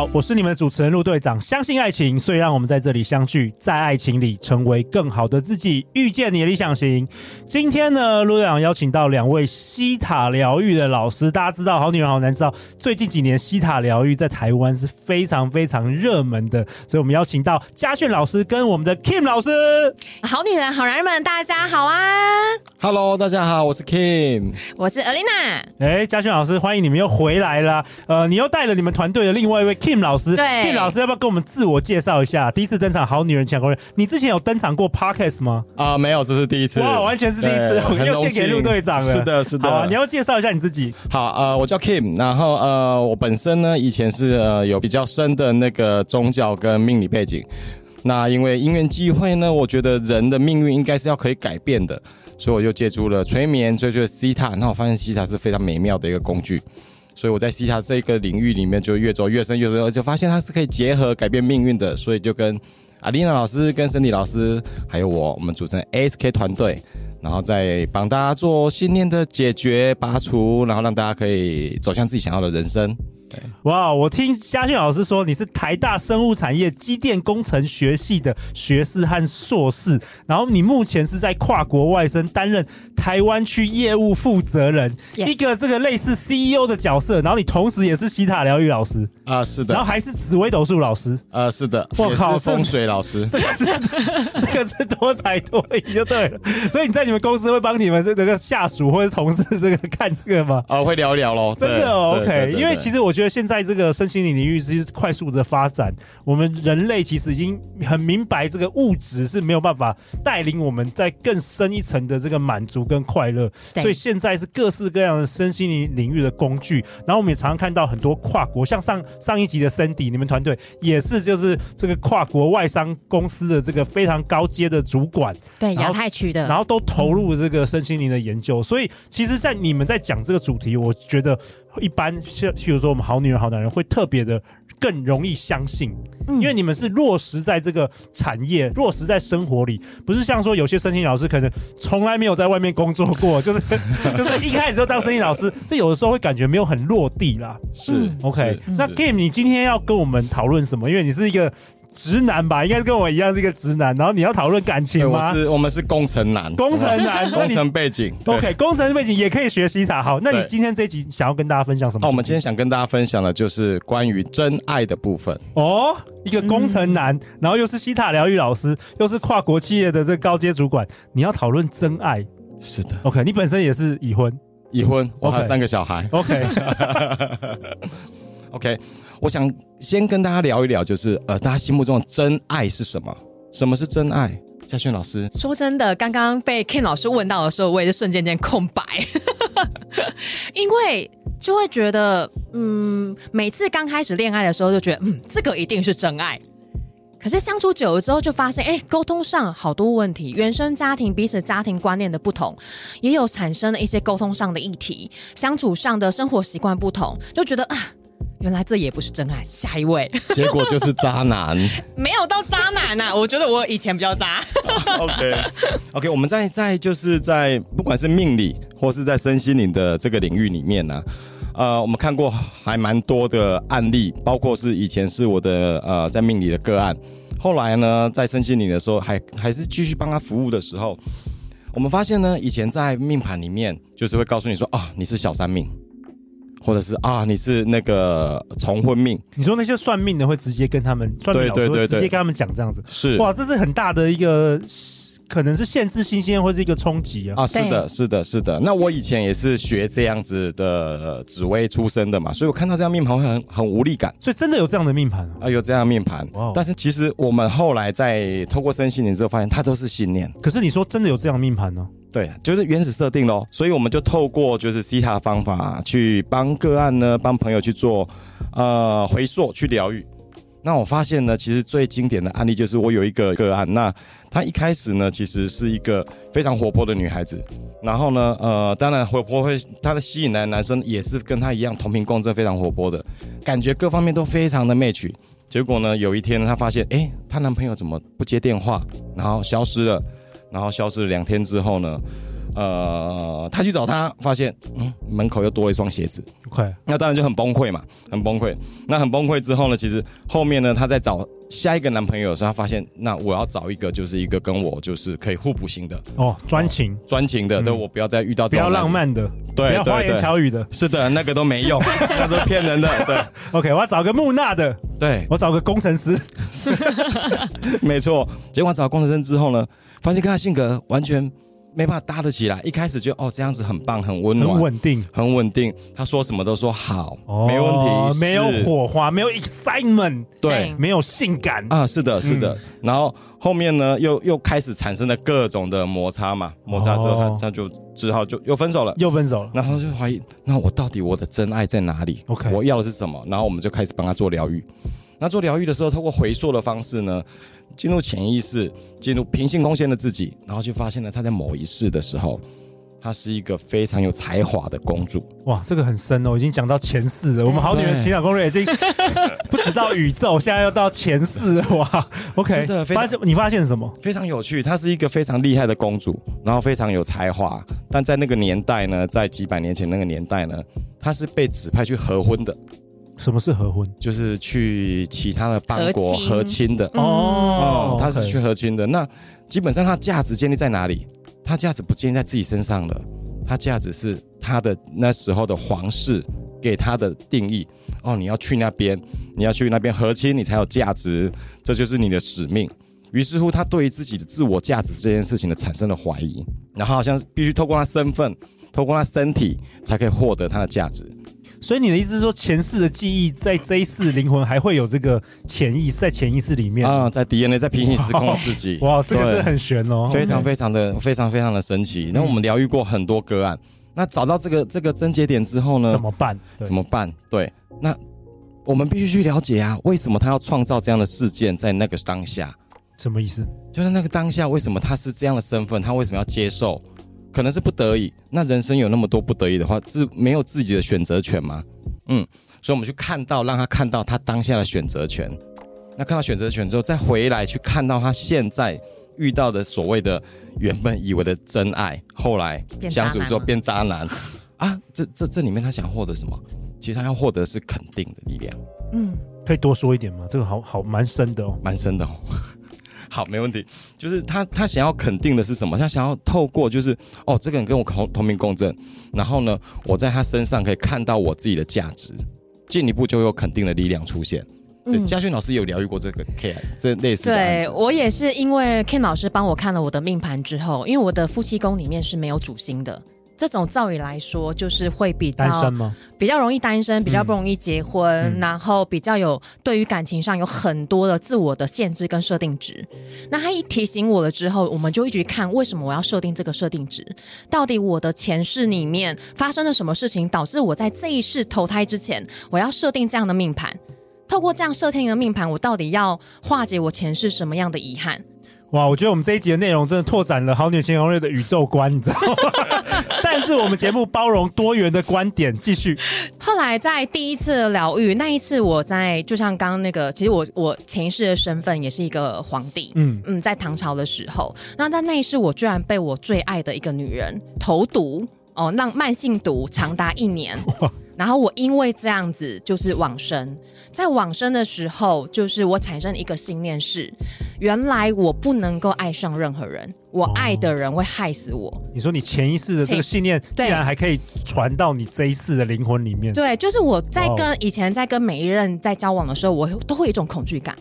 好，我是你们的主持人陆队长。相信爱情，所以让我们在这里相聚，在爱情里成为更好的自己，遇见你的理想型。今天呢，陆队长邀请到两位西塔疗愈的老师。大家知道，好女人好男人知道，最近几年西塔疗愈在台湾是非常非常热门的，所以我们邀请到嘉炫老师跟我们的 Kim 老师。好女人好男人们，大家好啊！Hello，大家好，我是 Kim，我是 Alina。哎，嘉炫老师，欢迎你们又回来了。呃，你又带了你们团队的另外。一位 Kim 老师，对，Kim 老师要不要跟我们自我介绍一下？第一次登场《好女人情场攻略》，你之前有登场过 Podcast 吗？啊、呃，没有，这是第一次。哇，完全是第一次，我又献给陆队长了。是的，是的。好、啊，你要介绍一下你自己。好，呃，我叫 Kim，然后呃，我本身呢，以前是呃有比较深的那个宗教跟命理背景。那因为因缘际会呢，我觉得人的命运应该是要可以改变的，所以我就借助了催眠，追求希塔。那我发现希塔是非常美妙的一个工具。所以我在西塔这个领域里面就越做越深，越做越深，而且发现它是可以结合改变命运的。所以就跟阿丽娜老师、跟森迪老师，还有我，我们组成 SK 团队，然后再帮大家做信念的解决、拔除，然后让大家可以走向自己想要的人生。哇！我听嘉俊老师说，你是台大生物产业机电工程学系的学士和硕士，然后你目前是在跨国外生担任台湾区业务负责人，yes. 一个这个类似 CEO 的角色。然后你同时也是西塔疗愈老师啊、呃，是的，然后还是紫微斗数老师，呃，是的，我靠，风水老师，这个是这个是多才多艺就对了。所以你在你们公司会帮你们这个下属或者同事这个看这个吗？啊、呃，会聊一聊喽，真的、哦、OK，因为其实我觉得。觉得现在这个身心灵领域是快速的发展，我们人类其实已经很明白，这个物质是没有办法带领我们在更深一层的这个满足跟快乐。所以现在是各式各样的身心灵领域的工具。然后我们也常常看到很多跨国，像上上一集的 Cindy，你们团队也是就是这个跨国外商公司的这个非常高阶的主管，对，亚太区的，然后都投入这个身心灵的研究。所以其实，在你们在讲这个主题，我觉得。一般像譬如说我们好女人好男人会特别的更容易相信，因为你们是落实在这个产业，落实在生活里，不是像说有些身心老师可能从来没有在外面工作过，就是就是一开始就当身心老师，这有的时候会感觉没有很落地啦。是 OK，那 Game，你今天要跟我们讨论什么？因为你是一个。直男吧，应该是跟我一样是一个直男。然后你要讨论感情吗？我是我们是工程男，工程男，工程背景。OK，工程背景也可以学西塔。好，那你今天这一集想要跟大家分享什么？那我们今天想跟大家分享的就是关于真爱的部分。哦，一个工程男，嗯、然后又是西塔疗愈老师，又是跨国企业的这个高阶主管，你要讨论真爱？是的。OK，你本身也是已婚，已婚，我还有三个小孩。OK，。我想先跟大家聊一聊，就是呃，大家心目中的真爱是什么？什么是真爱？嘉轩老师，说真的，刚刚被 Ken 老师问到的时候，我也是瞬间间空白，因为就会觉得，嗯，每次刚开始恋爱的时候，就觉得，嗯，这个一定是真爱。可是相处久了之后，就发现，哎，沟通上好多问题，原生家庭彼此家庭观念的不同，也有产生了一些沟通上的议题，相处上的生活习惯不同，就觉得啊。原来这也不是真爱，下一位，结果就是渣男，没有到渣男呐、啊，我觉得我以前比较渣。OK，OK，okay. okay, 我们在在就是在不管是命理或是在身心灵的这个领域里面呢、啊，呃，我们看过还蛮多的案例，包括是以前是我的呃在命理的个案，后来呢在身心灵的时候还还是继续帮他服务的时候，我们发现呢，以前在命盘里面就是会告诉你说啊，你是小三命。或者是啊，你是那个重婚命？你说那些算命的会直接跟他们算命老师会直接跟他们讲这样子，是哇，这是很大的一个。可能是限制新鲜，或是一个冲击啊！啊，是的，是的，是的。那我以前也是学这样子的紫薇出身的嘛，所以我看到这样命盘会很很无力感。所以真的有这样的命盘啊？有这样的命盘。哇！但是其实我们后来在透过身心灵之后，发现它都是信念。可是你说真的有这样的命盘呢？对，就是原始设定咯。所以我们就透过就是希塔方法去帮个案呢，帮朋友去做呃回溯去疗愈。那我发现呢，其实最经典的案例就是我有一个个案，那她一开始呢，其实是一个非常活泼的女孩子，然后呢，呃，当然活泼会她的吸引来男生也是跟她一样同频共振，非常活泼的，感觉各方面都非常的 match。结果呢，有一天她发现，哎，她男朋友怎么不接电话，然后消失了，然后消失了两天之后呢？呃，他去找他，发现嗯，门口又多了一双鞋子。OK，那当然就很崩溃嘛，很崩溃。那很崩溃之后呢，其实后面呢，他在找下一个男朋友的时候，他发现那我要找一个就是一个跟我就是可以互补型的哦，专情专情的，对、嗯、我不要再遇到这种比较浪漫的，对，不要花言巧语的，是的，那个都没用，那都骗人的。对，OK，我要找个木讷的，对我找个工程师，没错。结果找工程师之后呢，发现跟他性格完全。没办法搭得起来，一开始就哦这样子很棒，很温暖，很稳定，很稳定。他说什么都说好，哦、没问题，没有火花，没有 excitement，对，没有性感啊，是的，是的。嗯、然后后面呢，又又开始产生了各种的摩擦嘛，摩擦之后他，他、哦、他就只好就又分手了，又分手了。然后就怀疑，那我到底我的真爱在哪里？OK，我要的是什么？然后我们就开始帮他做疗愈。那做疗愈的时候，透过回溯的方式呢，进入潜意识，进入平行空间的自己，然后就发现了她在某一世的时候，她是一个非常有才华的公主。哇，这个很深哦，已经讲到前世了。我们好女人情感攻略已经不止到宇宙，现在又到前世了。哇，OK，发现你发现什么？非常有趣，她是一个非常厉害的公主，然后非常有才华，但在那个年代呢，在几百年前那个年代呢，她是被指派去合婚的。什么是合婚？就是去其他的邦国和亲的哦，他是去和亲的。那基本上他价值建立在哪里？他价值不建立在自己身上了，他价值是他的那时候的皇室给他的定义。哦，你要去那边，你要去那边和亲，你才有价值，这就是你的使命。于是乎，他对于自己的自我价值这件事情的产生了怀疑，然后好像必须透过他身份，透过他身体，才可以获得他的价值。所以你的意思是说，前世的记忆在这一世灵魂还会有这个潜意识在潜意识里面啊，在 DNA 在平行时空的自己哇，哇，这个真的很玄哦，非常非常的非常非常的神奇。那我们疗愈过很多个案，那找到这个这个症结点之后呢，怎么办？怎么办？对，那我们必须去了解啊，为什么他要创造这样的事件在那个当下？什么意思？就是那个当下，为什么他是这样的身份？他为什么要接受？可能是不得已，那人生有那么多不得已的话，自没有自己的选择权吗？嗯，所以我们去看到，让他看到他当下的选择权。那看到选择权之后，再回来去看到他现在遇到的所谓的原本以为的真爱，后来相处之后变渣男啊！这这这里面他想获得什么？其实他要获得是肯定的力量。嗯，可以多说一点吗？这个好好蛮深的哦，蛮深的哦。好，没问题。就是他，他想要肯定的是什么？他想要透过，就是哦，这个人跟我同同频共振，然后呢，我在他身上可以看到我自己的价值，进一步就有肯定的力量出现。对，嗯、嘉轩老师有疗愈过这个 K，这类似的。对，我也是因为 Ken 老师帮我看了我的命盘之后，因为我的夫妻宫里面是没有主星的。这种照理来说，就是会比较比较容易单身，比较不容易结婚，嗯、然后比较有对于感情上有很多的自我的限制跟设定值。那他一提醒我了之后，我们就一直看为什么我要设定这个设定值？到底我的前世里面发生了什么事情，导致我在这一世投胎之前，我要设定这样的命盘？透过这样设定的命盘，我到底要化解我前世什么样的遗憾？哇，我觉得我们这一集的内容真的拓展了好女人情感攻略的宇宙观，你知道吗？但是我们节目包容多元的观点，继续。后来在第一次疗愈那一次，我在就像刚刚那个，其实我我前一世的身份也是一个皇帝，嗯嗯，在唐朝的时候，那在那一世我居然被我最爱的一个女人投毒哦，让慢性毒长达一年，然后我因为这样子就是往生。在往生的时候，就是我产生一个信念是：原来我不能够爱上任何人，我爱的人会害死我。哦、你说你前一世的这个信念，竟然还可以传到你这一世的灵魂里面？对，就是我在跟以前在跟每一任在交往的时候，我都会有一种恐惧感。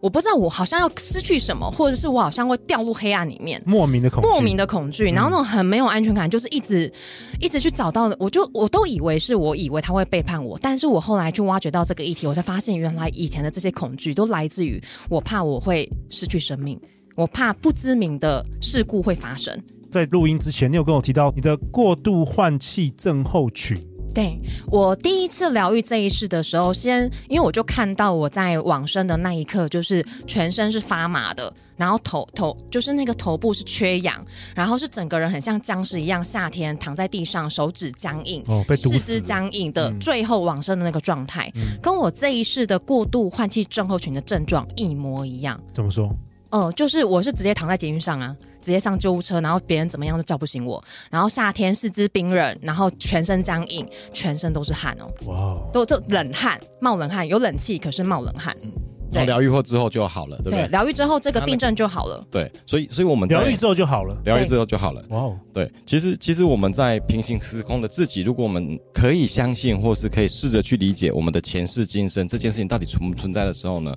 我不知道我好像要失去什么，或者是我好像会掉入黑暗里面，莫名的恐惧，莫名的恐惧，然后那种很没有安全感，就是一直一直去找到的，我就我都以为是我以为他会背叛我，但是我后来去挖掘到这个议题，我才发现原来以前的这些恐惧都来自于我怕我会失去生命，我怕不知名的事故会发生。在录音之前，你有跟我提到你的过度换气症候群。对，我第一次疗愈这一世的时候，先因为我就看到我在往生的那一刻，就是全身是发麻的，然后头头就是那个头部是缺氧，然后是整个人很像僵尸一样，夏天躺在地上，手指僵硬，哦，被，四肢僵硬的，最后往生的那个状态，嗯、跟我这一世的过度换气症候群的症状一模一样。怎么说？哦、呃，就是我是直接躺在捷运上啊，直接上救护车，然后别人怎么样都叫不醒我。然后夏天四肢冰冷，然后全身僵硬，全身都是汗哦。哇哦，都就冷汗，冒冷汗，有冷气可是冒冷汗。嗯，然后疗愈后之后就好了，对不对？疗愈之后这个病症就好了。对，所以所以我们疗愈之后就好了，疗愈之后就好了。哇哦，对，其实其实我们在平行时空的自己，如果我们可以相信，或是可以试着去理解我们的前世今生这件事情到底存不存在的时候呢？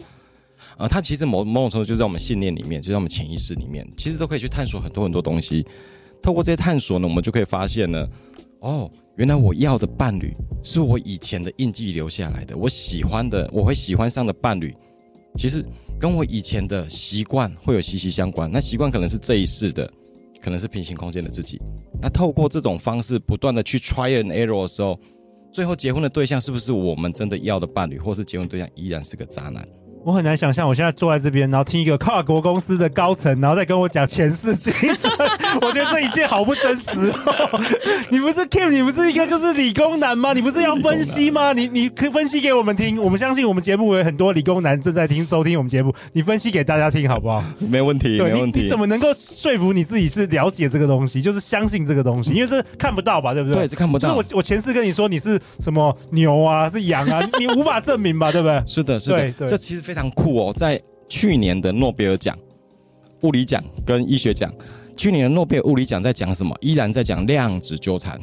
啊，它其实某某种程度就在我们信念里面，就在我们潜意识里面，其实都可以去探索很多很多东西。透过这些探索呢，我们就可以发现呢，哦，原来我要的伴侣是我以前的印记留下来的，我喜欢的，我会喜欢上的伴侣，其实跟我以前的习惯会有息息相关。那习惯可能是这一世的，可能是平行空间的自己。那透过这种方式不断的去 try and error 的时候，最后结婚的对象是不是我们真的要的伴侣，或是结婚对象依然是个渣男？我很难想象，我现在坐在这边，然后听一个跨国公司的高层，然后再跟我讲前世今生，我觉得这一切好不真实哦。你不是 Kim，你不是一个就是理工男吗？你不是要分析吗？你你可以分析给我们听，我们相信我们节目有很多理工男正在听收听我们节目，你分析给大家听好不好？没问题，对，没问题。你，你怎么能够说服你自己是了解这个东西，就是相信这个东西？因为这看不到吧，对不对？对，这看不到。就是我我前世跟你说你是什么牛啊，是羊啊，你无法证明吧，对不对？是的，是的，这其实非常酷哦，在。去年的诺贝尔奖，物理奖跟医学奖，去年的诺贝尔物理奖在讲什么？依然在讲量子纠缠，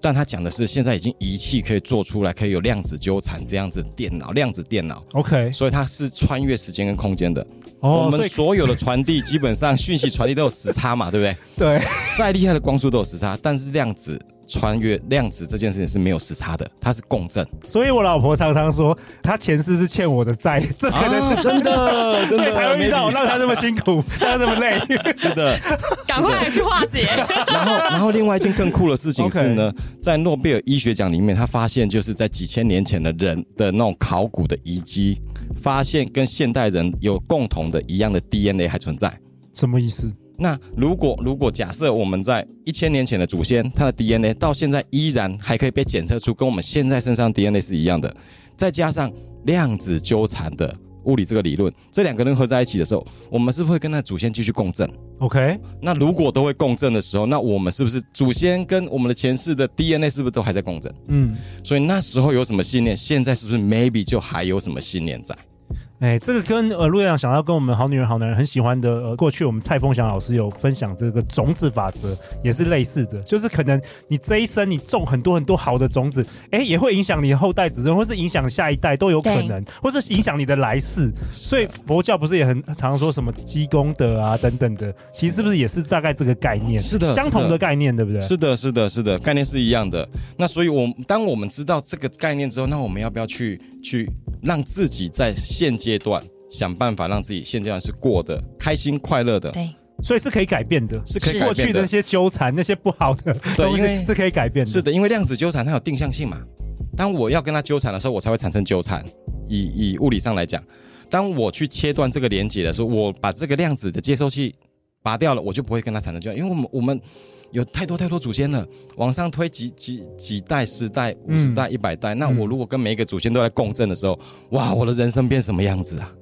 但他讲的是现在已经仪器可以做出来，可以有量子纠缠这样子电脑，量子电脑。OK，所以它是穿越时间跟空间的。哦，我们所有的传递基本上讯息传递都有时差嘛，对不对？对，再厉害的光速都有时差，但是量子。穿越量子这件事情是没有时差的，它是共振。所以我老婆常常说，她前世是欠我的债，这可能是真的，所以才会遇到我，让她那么辛苦，让她那么累。是的，赶快来去化解。然后，然后另外一件更酷的事情是呢，在诺贝尔医学奖里面，他发现就是在几千年前的人的那种考古的遗迹，发现跟现代人有共同的一样的 DNA 还存在。什么意思？那如果如果假设我们在一千年前的祖先，他的 DNA 到现在依然还可以被检测出跟我们现在身上 DNA 是一样的，再加上量子纠缠的物理这个理论，这两个人合在一起的时候，我们是不是会跟那祖先继续共振？OK，那如果都会共振的时候，那我们是不是祖先跟我们的前世的 DNA 是不是都还在共振？嗯，所以那时候有什么信念，现在是不是 maybe 就还有什么信念在？哎，这个跟呃陆阳想到跟我们好女人好男人很喜欢的呃，过去我们蔡凤祥老师有分享这个种子法则，也是类似的，就是可能你这一生你种很多很多好的种子，哎，也会影响你后代子孙，或是影响下一代都有可能，或是影响你的来世。所以佛教不是也很常说什么积功德啊等等的，其实是不是也是大概这个概念？是的，相同的概念，对不对？是的，是的，是的，概念是一样的。那所以我，我当我们知道这个概念之后，那我们要不要去去让自己在现阶段想办法让自己现阶段是过得开心快乐的？对，所以是可以改变的，是可以改变的。过去的那些纠缠，那些不好的，对，因为是可以改变的。是的，因为量子纠缠它有定向性嘛。当我要跟它纠缠的时候，我才会产生纠缠。以以物理上来讲，当我去切断这个连接的时候，我把这个量子的接收器拔掉了，我就不会跟他产生纠缠，因为我们我们。有太多太多祖先了，往上推几几几代、十代、五十代、一百代。嗯、那我如果跟每一个祖先都在共振的时候，哇，我的人生变什么样子啊？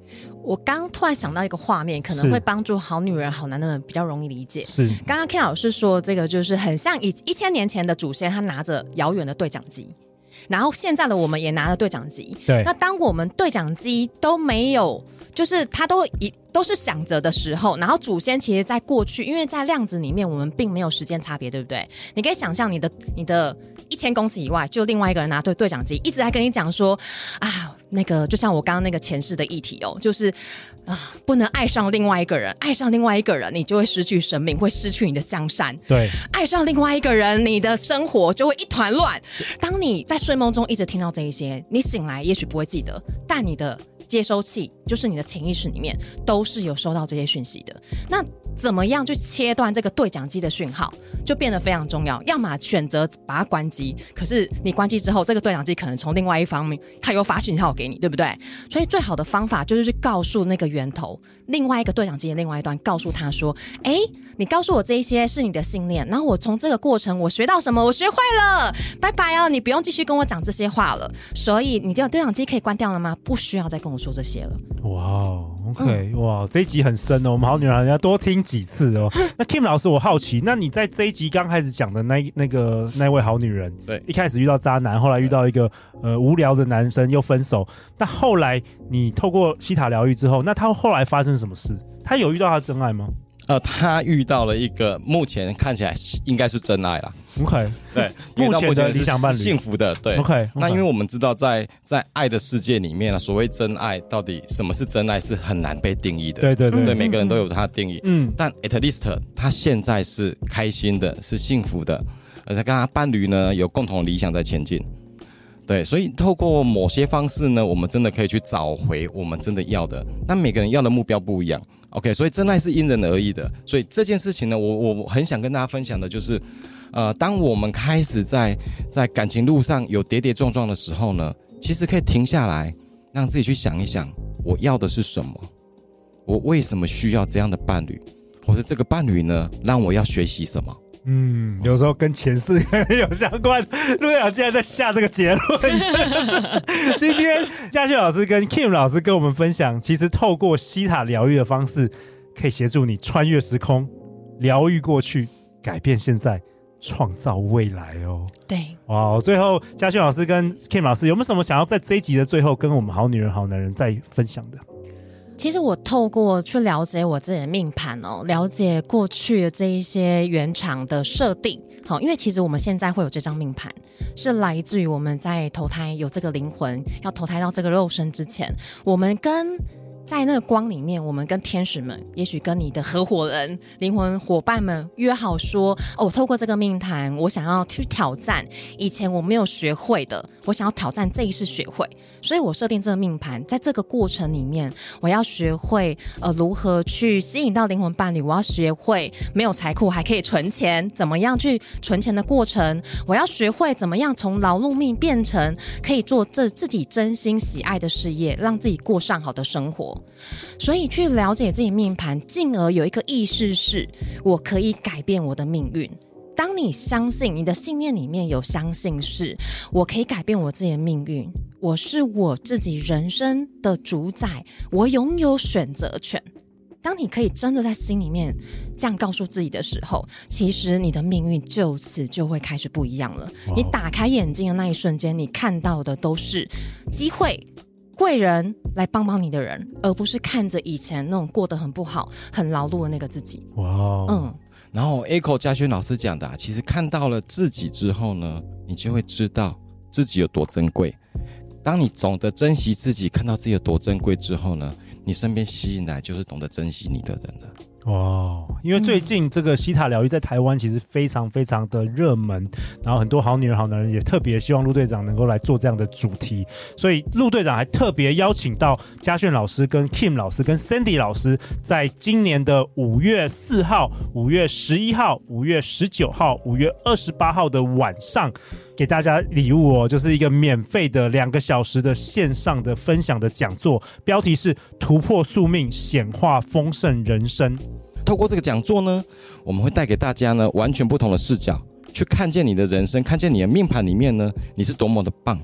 我刚突然想到一个画面，可能会帮助好女人、好男人们比较容易理解。是，刚刚 Ken 老师说这个就是很像以一千年前的祖先，他拿着遥远的对讲机，然后现在的我们也拿着对讲机。对，那当我们对讲机都没有。就是他都一都是想着的时候，然后祖先其实在过去，因为在量子里面，我们并没有时间差别，对不对？你可以想象你的你的一千公尺以外，就另外一个人拿对对讲机，一直在跟你讲说啊，那个就像我刚刚那个前世的议题哦，就是啊，不能爱上另外一个人，爱上另外一个人，你就会失去生命，会失去你的江山。对，爱上另外一个人，你的生活就会一团乱。当你在睡梦中一直听到这一些，你醒来也许不会记得，但你的接收器。就是你的潜意识里面都是有收到这些讯息的。那怎么样去切断这个对讲机的讯号，就变得非常重要。要么选择把它关机，可是你关机之后，这个对讲机可能从另外一方面，它又发讯号给你，对不对？所以最好的方法就是去告诉那个源头，另外一个对讲机的另外一端，告诉他说：“哎，你告诉我这一些是你的信念，然后我从这个过程我学到什么？我学会了，拜拜哦，你不用继续跟我讲这些话了。所以你的对讲机可以关掉了吗？不需要再跟我说这些了。”哇。OK，哇，这一集很深哦，我们好女人要多听几次哦。那 Kim 老师，我好奇，那你在这一集刚开始讲的那那个那位好女人，对，一开始遇到渣男，后来遇到一个呃无聊的男生又分手，那后来你透过西塔疗愈之后，那他后来发生什么事？他有遇到他真爱吗？呃，他遇到了一个目前看起来应该是真爱了。OK，对，目前的理想伴侣，幸福的。对，OK。那因为我们知道在，在在爱的世界里面呢，所谓真爱到底什么是真爱，是很难被定义的。对对对，对，每个人都有他的定义。嗯，但 at least 他现在是开心的，是幸福的，而且跟他伴侣呢有共同理想在前进。对，所以透过某些方式呢，我们真的可以去找回我们真的要的。但每个人要的目标不一样，OK？所以真爱是因人而异的。所以这件事情呢，我我很想跟大家分享的就是，呃，当我们开始在在感情路上有跌跌撞撞的时候呢，其实可以停下来，让自己去想一想，我要的是什么？我为什么需要这样的伴侣？或者这个伴侣呢，让我要学习什么？嗯，有时候跟前世有相关。陆队长竟然在下这个结论。今天嘉轩老师跟 Kim 老师跟我们分享，其实透过西塔疗愈的方式，可以协助你穿越时空，疗愈过去，改变现在，创造未来哦。对，哇！最后嘉轩老师跟 Kim 老师有没有什么想要在这一集的最后跟我们好女人好男人再分享的？其实我透过去了解我自己的命盘哦，了解过去的这一些原厂的设定，好，因为其实我们现在会有这张命盘，是来自于我们在投胎有这个灵魂要投胎到这个肉身之前，我们跟。在那个光里面，我们跟天使们，也许跟你的合伙人、灵魂伙伴们约好说：哦，透过这个命盘，我想要去挑战以前我没有学会的，我想要挑战这一世学会。所以我设定这个命盘，在这个过程里面，我要学会呃如何去吸引到灵魂伴侣，我要学会没有财库还可以存钱，怎么样去存钱的过程，我要学会怎么样从劳碌命变成可以做这自己真心喜爱的事业，让自己过上好的生活。所以去了解自己命盘，进而有一个意识是，我可以改变我的命运。当你相信你的信念里面有相信是，我可以改变我自己的命运，我是我自己人生的主宰，我拥有选择权。当你可以真的在心里面这样告诉自己的时候，其实你的命运就此就会开始不一样了。你打开眼睛的那一瞬间，你看到的都是机会。贵人来帮帮你的人，而不是看着以前那种过得很不好、很劳碌的那个自己。哇，Wow. 嗯。然后 Echo 嘉轩老师讲的，其实看到了自己之后呢，你就会知道自己有多珍贵。当你懂得珍惜自己，看到自己有多珍贵之后呢，你身边吸引来就是懂得珍惜你的人了。哇，因为最近这个西塔疗愈在台湾其实非常非常的热门，然后很多好女人好男人也特别希望陆队长能够来做这样的主题，所以陆队长还特别邀请到嘉炫老师、跟 Kim 老师、跟 Sandy 老师，在今年的五月四号、五月十一号、五月十九号、五月二十八号的晚上。给大家礼物哦，就是一个免费的两个小时的线上的分享的讲座，标题是“突破宿命，显化丰盛人生”。透过这个讲座呢，我们会带给大家呢完全不同的视角，去看见你的人生，看见你的命盘里面呢，你是多么的棒，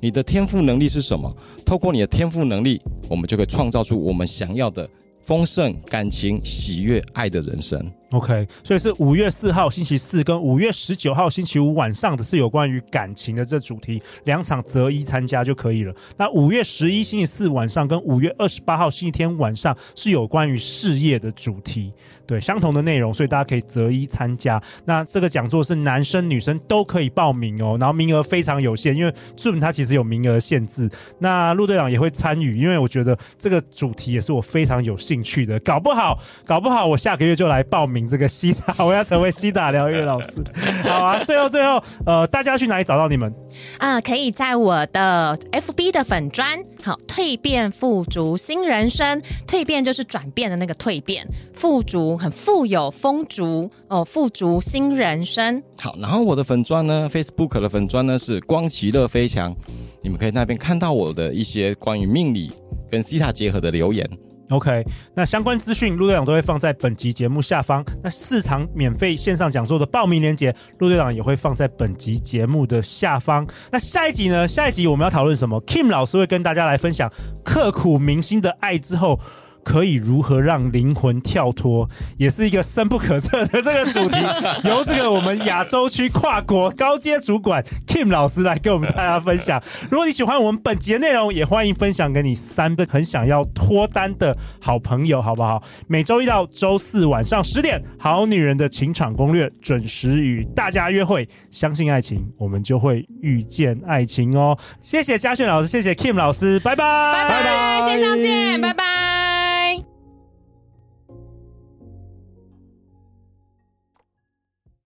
你的天赋能力是什么？透过你的天赋能力，我们就可以创造出我们想要的丰盛、感情、喜悦、爱的人生。OK，所以是五月四号星期四跟五月十九号星期五晚上的是有关于感情的这主题，两场择一参加就可以了。那五月十一星期四晚上跟五月二十八号星期天晚上是有关于事业的主题，对，相同的内容，所以大家可以择一参加。那这个讲座是男生女生都可以报名哦，然后名额非常有限，因为 Zoom 它其实有名额限制。那陆队长也会参与，因为我觉得这个主题也是我非常有兴兴趣的。搞不好，搞不好我下个月就来报名这个西塔，我要成为西塔疗愈老师。好啊，最后最后，呃，大家去哪里找到你们？啊、呃，可以在我的 FB 的粉专，好，蜕变富足新人生，蜕变就是转变的那个蜕变，富足很富有丰足哦，富足新人生。好，然后我的粉砖呢，Facebook 的粉砖呢是光奇乐飞翔，你们可以那边看到我的一些关于命理跟西塔结合的留言。OK，那相关资讯陆队长都会放在本集节目下方。那四场免费线上讲座的报名链接，陆队长也会放在本集节目的下方。那下一集呢？下一集我们要讨论什么？Kim 老师会跟大家来分享刻骨铭心的爱之后。可以如何让灵魂跳脱，也是一个深不可测的这个主题，由这个我们亚洲区跨国高阶主管 Kim 老师来跟我们大家分享。如果你喜欢我们本集的内容，也欢迎分享给你三个很想要脱单的好朋友，好不好？每周一到周四晚上十点，《好女人的情场攻略》准时与大家约会。相信爱情，我们就会遇见爱情哦。谢谢嘉轩老师，谢谢 Kim 老师，拜拜，拜拜，线上见，拜拜。